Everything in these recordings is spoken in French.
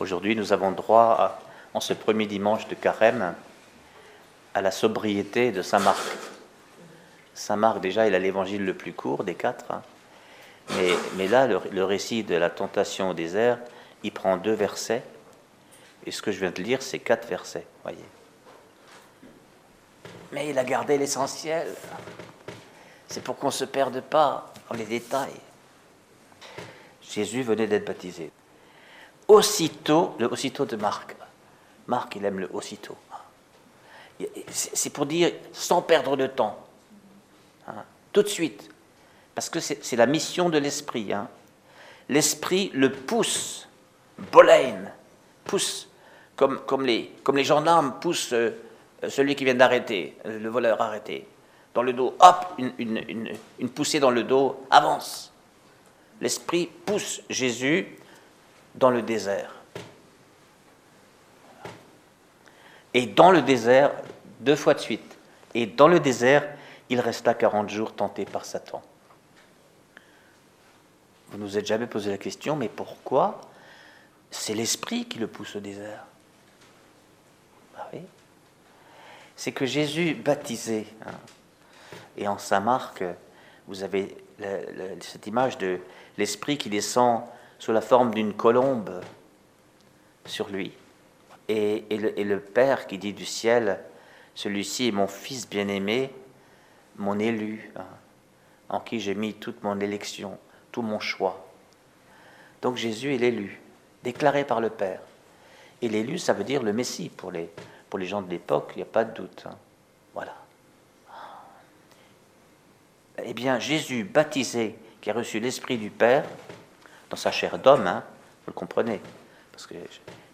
Aujourd'hui, nous avons droit, en ce premier dimanche de carême, à la sobriété de Saint Marc. Saint Marc, déjà, il a l'évangile le plus court des quatre. hein. Mais, là, le, le récit de la tentation au désert, il prend deux versets. Et ce que je viens de lire, c'est quatre versets, voyez. Mais il a gardé l'essentiel. C'est pour qu'on ne se perde pas dans les détails. Jésus venait d'être baptisé. Aussitôt, le aussitôt de Marc. Marc, il aime le aussitôt. C'est pour dire sans perdre de temps. Hein, tout de suite. Parce que c'est la mission de l'esprit. hein. L'esprit le pousse, bolein, pousse, comme, comme, les, comme les gendarmes poussent euh, celui qui vient d'arrêter, euh, le voleur arrêté, dans le dos. Hop, une, une, une poussée dans le dos, avance. L'esprit pousse Jésus dans le désert. Et dans le désert, deux fois de suite. Et dans le désert, il resta 40 jours tenté par Satan. Vous ne vous êtes jamais posé la question, mais pourquoi c'est l'esprit qui le pousse au désert? Bah oui. C'est que Jésus baptisé, hein, et en Saint Marc, vous avez cette image de l'esprit qui descend sous la forme d'une colombe sur lui. Et, et le, Père qui dit du ciel, celui-ci est mon Fils bien-aimé, mon élu, hein, en qui j'ai mis toute mon élection, tout mon choix. Donc Jésus est l'élu, déclaré par le Père. Et l'élu, ça veut dire le Messie pour les, pour les gens de l'époque, il n'y a pas de doute. hein. Voilà. Eh bien, Jésus baptisé, qui a reçu l'Esprit du Père, dans sa chair d'homme, hein, vous le comprenez, parce que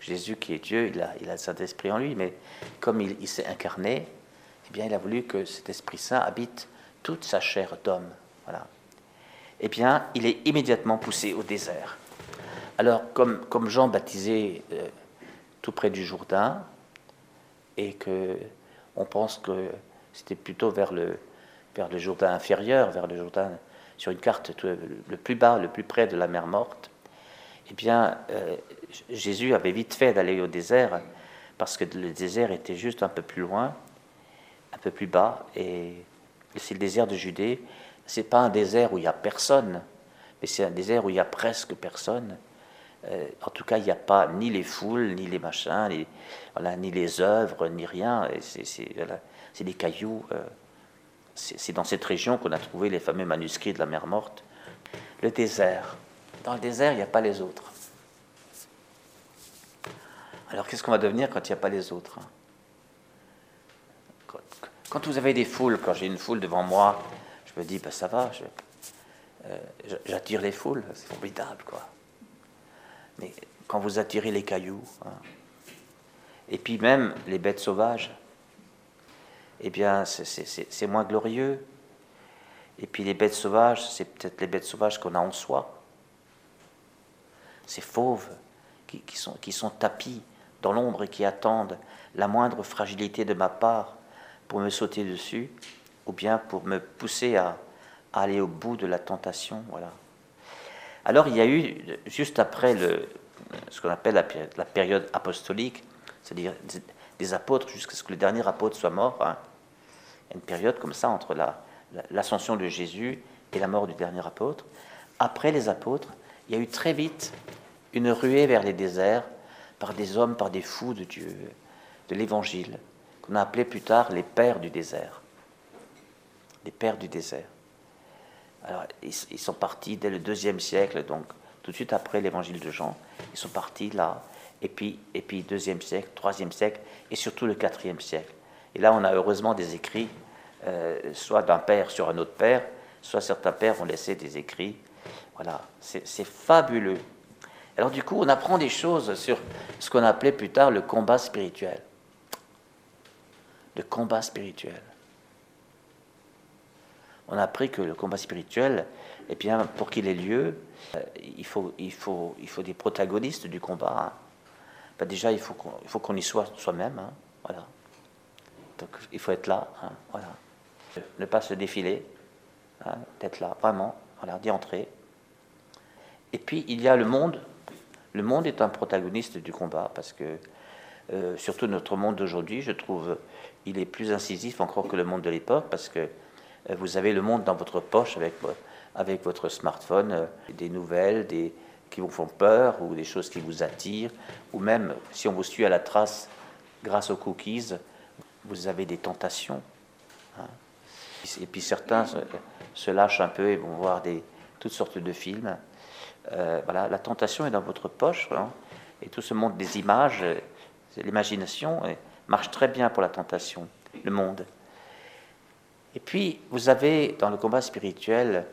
Jésus qui est Dieu, il a, il a le Saint-Esprit en lui, mais comme il, s'est incarné, eh bien, il a voulu que cet Esprit Saint habite toute sa chair d'homme. Voilà. Eh bien, il est immédiatement poussé au désert. Alors, comme, comme Jean baptisé euh, tout près du Jourdain, et que on pense que c'était plutôt vers le, vers le Jourdain inférieur, vers le Jourdain sur une carte tout- le plus bas, le plus près de la mer morte, eh bien, euh, Jésus avait vite fait d'aller au désert parce que le désert était juste un peu plus loin, un peu plus bas, et c'est le désert de Judée. C'est pas un désert où il y a personne, mais c'est un désert où il y a presque personne. Euh, en tout cas, il n'y a pas ni les foules, ni les machins, ni, les œuvres, ni rien. C'est des cailloux. euh, c'est dans cette région qu'on a trouvé les fameux manuscrits de la mer morte. Le désert. Dans le désert, il n'y a pas les autres. Alors qu'est-ce qu'on va devenir quand il n'y a pas les autres hein? Quand, vous avez des foules, quand j'ai une foule devant moi, je me dis, ben ça va, euh, j'attire les foules, c'est formidable, quoi. Mais quand vous attirez les cailloux, hein, et puis même les bêtes sauvages, eh bien, c'est- moins glorieux. Et puis les bêtes sauvages, c'est peut-être les bêtes sauvages qu'on a en soi. Ces fauves qui, sont, qui tapis dans l'ombre et qui attendent la moindre fragilité de ma part pour me sauter dessus, ou bien pour me pousser à, aller au bout de la tentation. Voilà. Alors il y a eu, juste après le, ce qu'on appelle la, la période apostolique, c'est-à-dire des, apôtres jusqu'à ce que le dernier apôtre soit mort, hein. il y a une période comme ça entre la- la- l'ascension de Jésus et la mort du dernier apôtre. Après les apôtres, il y a eu très vite une ruée vers les déserts par des hommes, par des fous de Dieu, de l'Évangile, qu'on a appelé plus tard les pères du désert. Les pères du désert. Alors, ils, ils sont partis dès le deuxième siècle, donc tout de suite après l'évangile de Jean. Ils sont partis là, et puis, et puis deuxième siècle, troisième siècle, et surtout le quatrième siècle. Et là, on a heureusement des écrits, euh, soit d'un père sur un autre père, soit certains pères ont laissé des écrits. Voilà, c'est c'est fabuleux. Alors du coup, on apprend des choses sur ce qu'on appelait plus tard le combat spirituel. Le combat spirituel on a appris que le combat spirituel, eh bien, pour qu'il ait lieu, euh, il faut, il, faut, il faut des protagonistes du combat. hein. Ben, déjà, il faut qu'on il y soit soi-même. hein, Voilà. Donc, il faut être là. hein, Voilà. Ne pas se défiler. hein, D'être là, vraiment. Voilà, d'y entrer. Et puis, il y a le monde, Le monde est un protagoniste du combat parce que, euh, surtout notre monde d'aujourd'hui, je trouve, il est plus incisif encore que le monde de l'époque parce que euh, vous avez le monde dans votre poche avec, avec votre smartphone, euh, des nouvelles, des, qui vous font peur ou des choses qui vous attirent, ou même si on vous suit à la trace grâce aux cookies, vous avez des tentations. Hein. Et puis certains se, lâchent un peu et vont voir des, toutes sortes de films. Euh, voilà, la tentation est dans votre poche, et tout ce monde des images, l'imagination marche très bien pour la tentation, le monde. Et puis, vous avez, dans le combat spirituel,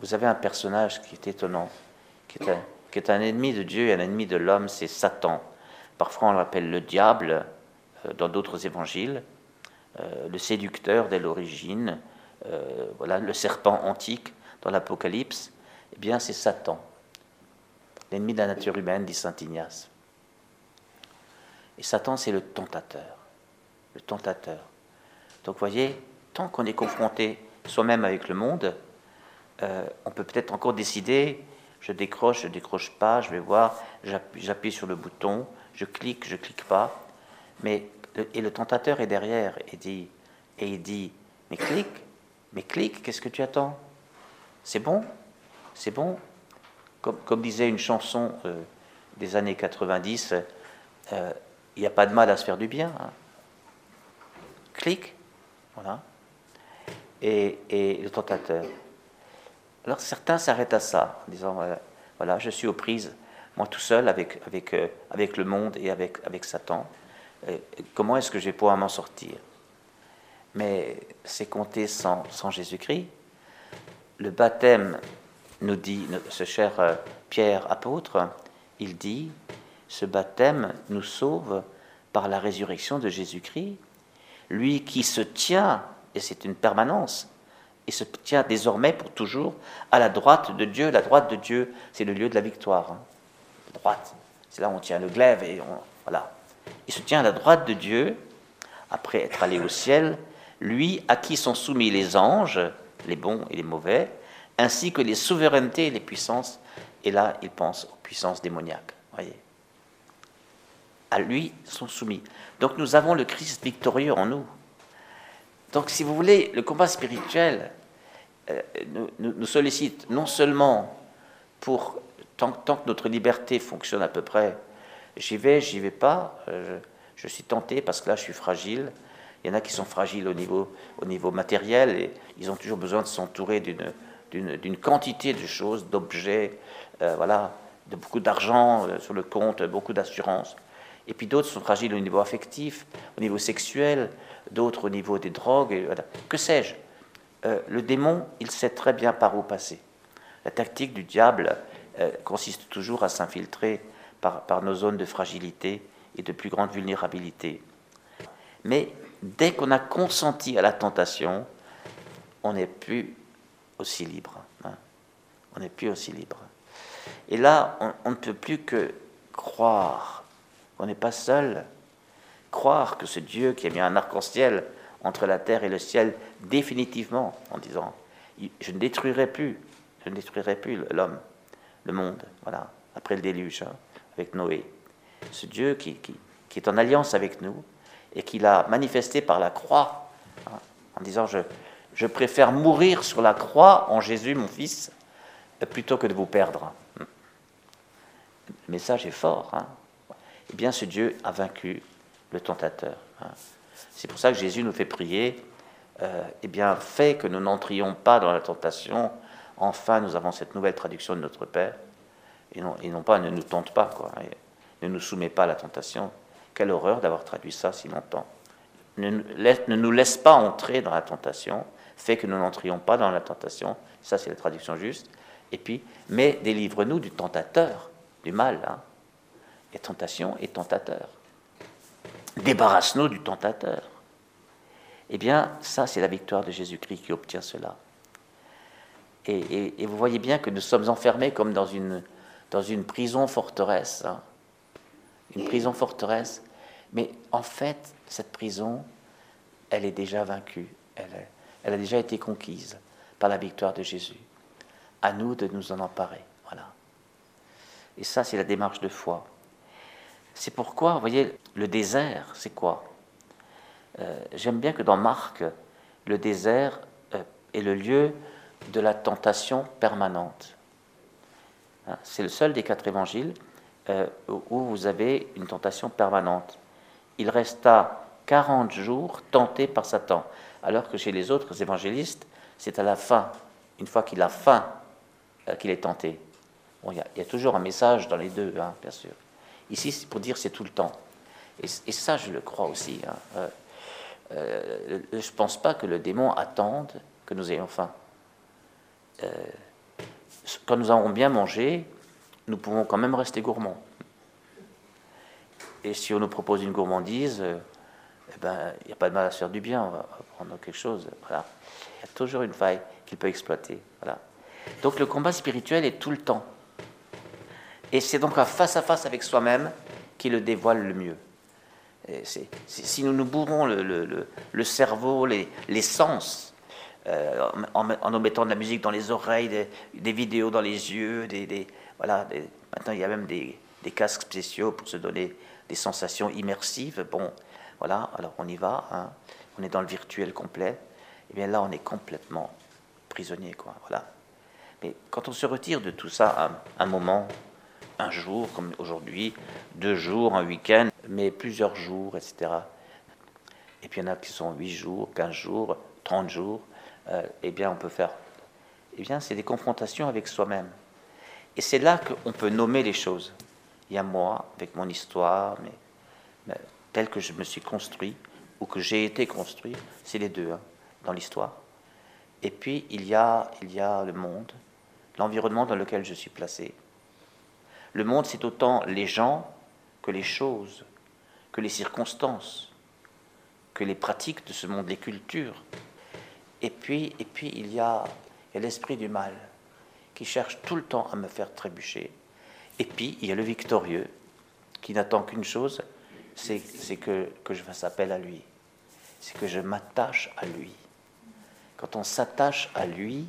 vous avez un personnage qui est étonnant, qui est un, qui est un ennemi de Dieu et un ennemi de l'homme, c'est Satan. Parfois, on l'appelle le diable euh, dans d'autres évangiles, euh, le séducteur dès l'origine, voilà, le serpent antique dans l'Apocalypse. Eh bien, c'est Satan l'ennemi de la nature humaine, dit saint Ignace. Et Satan, c'est le tentateur. Le tentateur. Donc, voyez, tant qu'on est confronté soi-même avec le monde, euh, on peut peut-être encore décider je décroche, je décroche pas, je vais voir, j'appuie sur le bouton, je clique, je clique pas. Mais et le tentateur est derrière et dit et il dit mais clique, mais clique, qu'est-ce que tu attends? C'est bon, c'est bon, comme, disait une chanson euh, des années 90, euh, il n'y a pas de mal à se faire du bien. Hein. Clique, voilà. Et, le tentateur. Alors certains s'arrêtent à ça, en disant voilà, je suis aux prises, moi tout seul, avec, avec, euh, avec le monde et avec, avec Satan. comment est-ce que je vais pouvoir m'en sortir? Mais c'est compter sans, sans Jésus-Christ. Le baptême nous dit ce cher euh, Pierre apôtre, il dit, ce baptême nous sauve par la résurrection de Jésus-Christ, lui qui se tient, et c'est une permanence, et se tient désormais pour toujours à la droite de Dieu. La droite de Dieu, c'est le lieu de la victoire. Hein. droite, c'est là où on tient le glaive et on, voilà. Il se tient à la droite de Dieu, après être allé au ciel, lui à qui sont soumis les anges, les bons et les mauvais, ainsi que les souverainetés et les puissances. Et là, il pense aux puissances démoniaques. Voyez. À lui sont soumis. Donc nous avons le Christ victorieux en nous. Donc si vous voulez, le combat spirituel euh, nous, sollicite non seulement pour, tant, que notre liberté fonctionne à peu près, j'y vais, j'y vais pas, euh, je, suis tenté parce que là je suis fragile. Il y en a qui sont fragiles au niveau, au niveau matériel et ils ont toujours besoin de s'entourer d'une quantité de choses, d'objets, euh, voilà, de beaucoup d'argent sur le compte, beaucoup d'assurance. Et puis d'autres sont fragiles au niveau affectif, au niveau sexuel, d'autres au niveau des drogues, que sais-je? Euh, le démon, il sait très bien par où passer. La tactique du diable consiste toujours à s'infiltrer par, par nos zones de fragilité et de plus grande vulnérabilité. Mais dès qu'on a consenti à la tentation, on n'est plus aussi libre. Hein. On n'est plus aussi libre. Et là, on, ne peut plus que croire qu'on n'est pas seul. Croire que ce Dieu qui a mis un arc-en-ciel entre la terre et le ciel définitivement, en disant je ne détruirai plus, je ne détruirai plus l'homme, le monde, voilà, après le déluge, hein, avec Noé. Ce Dieu qui, qui, est en alliance avec nous et qui l'a manifesté par la croix, hein, en disant je, je préfère mourir sur la croix en Jésus, mon fils, plutôt que de vous perdre. Le message est fort. Hein. eh bien, ce Dieu a vaincu le tentateur. Hein. C'est pour ça que Jésus nous fait prier. Euh, eh bien, fait que nous n'entrions pas dans la tentation. Enfin, nous avons cette nouvelle traduction de notre Père. Et non, et non pas ne nous tente pas, quoi. ne nous soumet pas à la tentation. Quelle horreur d'avoir traduit ça si longtemps. Ne, ne nous laisse pas entrer dans la tentation, fait que nous n'entrions pas dans la tentation, ça c'est la traduction juste, et puis, mais délivre-nous du tentateur, du mal, hein. et tentation et tentateur. Débarrasse-nous du tentateur. Eh bien, ça c'est la victoire de Jésus-Christ qui obtient cela. Et, vous voyez bien que nous sommes enfermés comme dans une, prison forteresse. Hein. Une prison forteresse. Mais en fait, cette prison, elle est déjà vaincue. Elle elle a déjà été conquise par la victoire de Jésus. À nous de nous en emparer. Voilà. Et ça, c'est la démarche de foi. C'est pourquoi, vous voyez, le désert, c'est quoi? Euh, J'aime bien que dans Marc, le désert euh, est le lieu de la tentation permanente. Hein, c'est le seul des quatre évangiles euh, où vous avez une tentation permanente. Il resta 40 jours tenté par Satan, alors que chez les autres évangélistes, c'est à la fin, une fois qu'il a faim, qu'il est tenté. il, y a, toujours un message dans les deux, hein, bien sûr. Ici, c'est pour dire c'est tout le temps. Et, ça, je le crois aussi. Hein. Euh, euh, je ne pense pas que le démon attende que nous ayons faim. Euh, quand nous avons bien mangé, nous pouvons quand même rester gourmands. Et si on nous propose une gourmandise, eh ben, il n'y a pas de mal à se faire du bien, on va prendre quelque chose. Voilà. Il y a toujours une faille qu'il peut exploiter. Voilà. Donc le combat spirituel est tout le temps. Et c'est donc à face à face avec soi-même qui le dévoile le mieux. si nous nous bourrons le, cerveau, les, sens, euh, en, nous mettant de la musique dans les oreilles, des, vidéos dans les yeux, des, voilà, maintenant il y a même des, casques spéciaux pour se donner des sensations immersives. Bon, voilà, alors on y va, hein. on est dans le virtuel complet. Et eh bien là, on est complètement prisonnier, quoi. Voilà. Mais quand on se retire de tout ça un moment, un jour, comme aujourd'hui, deux jours, un week-end, mais plusieurs jours, etc. Et puis il y en a qui sont huit jours, quinze jours, trente jours. Euh, eh bien, on peut faire. Eh bien, c'est des confrontations avec soi-même. Et c'est là qu'on peut nommer les choses. Il y a moi, avec mon histoire, mais, mais tel que je me suis construit, ou que j'ai été construit, c'est les deux, hein, dans l'histoire. Et puis, il y, a, il y a le monde, l'environnement dans lequel je suis placé. Le monde, c'est autant les gens que les choses, que les circonstances, que les pratiques de ce monde, les cultures. Et puis, et puis il y a, l'esprit du mal qui cherche tout le temps à me faire trébucher. Et puis, il y a le victorieux qui n'attend qu'une chose, c'est que, que je fasse appel à lui. C'est que je m'attache à lui. Quand on s'attache à lui,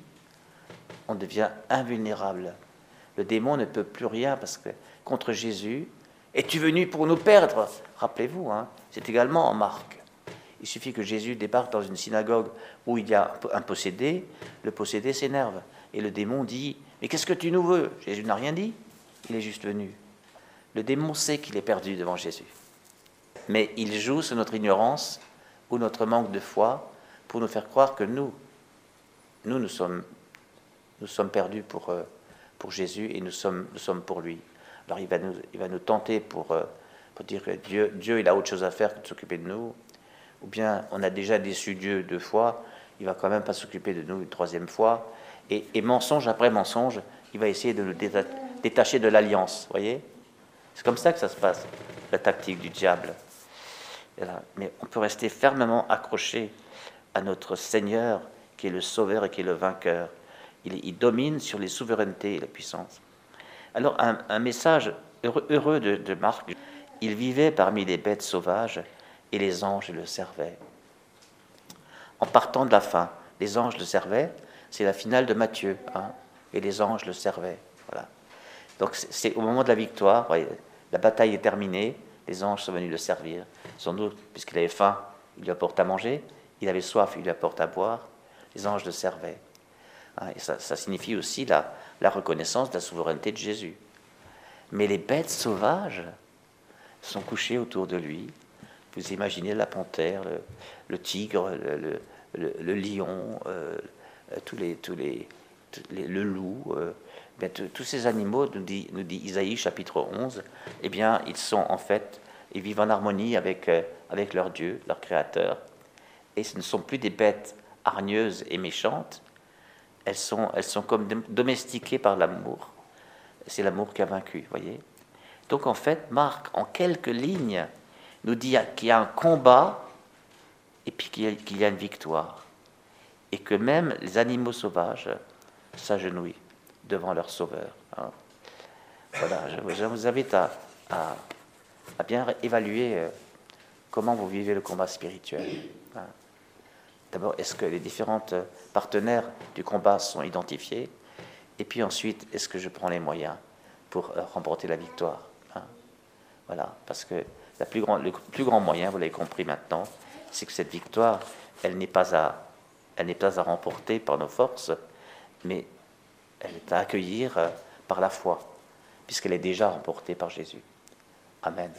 on devient invulnérable le démon ne peut plus rien parce que contre Jésus, es-tu venu pour nous perdre? Rappelez-vous, hein, c'est également en Marc. Il suffit que Jésus débarque dans une synagogue où il y a un possédé, le possédé s'énerve. Et le démon dit Mais qu'est-ce que tu nous veux Jésus n'a rien dit, il est juste venu. Le démon sait qu'il est perdu devant Jésus. Mais il joue sur notre ignorance ou notre manque de foi pour nous faire croire que nous, nous, nous sommes, perdus pour, euh, Jésus et nous sommes, nous sommes pour lui. Alors il va nous, il va nous tenter pour, euh, pour dire que Dieu, Dieu, il a autre chose à faire que de s'occuper de nous. Ou bien on a déjà déçu Dieu deux fois, il va quand même pas s'occuper de nous une troisième fois. Et, mensonge après mensonge, il va essayer de nous détacher de l'alliance. voyez? C'est comme ça que ça se passe, la tactique du diable. Mais on peut rester fermement accroché à notre Seigneur qui est le Sauveur et qui est le vainqueur il, domine sur les souverainetés et la puissance. Alors un, message heureux, de, Marc, il vivait parmi les bêtes sauvages et les anges le servaient. En partant de la fin, les anges le servaient, c'est la finale de Matthieu, hein, et les anges le servaient. Voilà. Donc c'est au moment de la victoire, la bataille est terminée, les anges sont venus le servir. Sans doute, puisqu'il avait faim, il lui apporte à manger, il avait soif, il lui apporte à boire, les anges le servaient. Hein, et ça, signifie aussi la, reconnaissance de la souveraineté de Jésus. Mais les bêtes sauvages sont couchées autour de lui. Vous imaginez la panthère, le, tigre, le, lion, euh, tous les, tous les, le loup, euh, tous ces animaux, nous dit, nous dit Isaïe chapitre 11, eh bien, ils sont en fait, ils vivent en harmonie avec, euh, avec leur Dieu, leur Créateur. Et ce ne sont plus des bêtes hargneuses et méchantes, elles sont, elles sont comme domestiquées par l'amour. C'est l'amour qui a vaincu, voyez. Donc en fait, Marc, en quelques lignes, nous dit qu'il y a un combat et puis qu'il y a une victoire. Et que même les animaux sauvages s'agenouillent devant leur sauveur. Hein. Voilà, je, vous invite à, bien évaluer euh, comment vous vivez le combat spirituel. Hein. D'abord, est-ce que les différents partenaires du combat sont identifiés Et puis ensuite, est-ce que je prends les moyens pour euh, remporter la victoire. Hein? Voilà, parce que la plus le plus grand moyen, vous l'avez compris maintenant, c'est que cette victoire, elle n'est pas à, elle n'est pas à remporter par nos forces, mais elle est à accueillir euh, par la foi, puisqu'elle est déjà remportée par Jésus. Amen.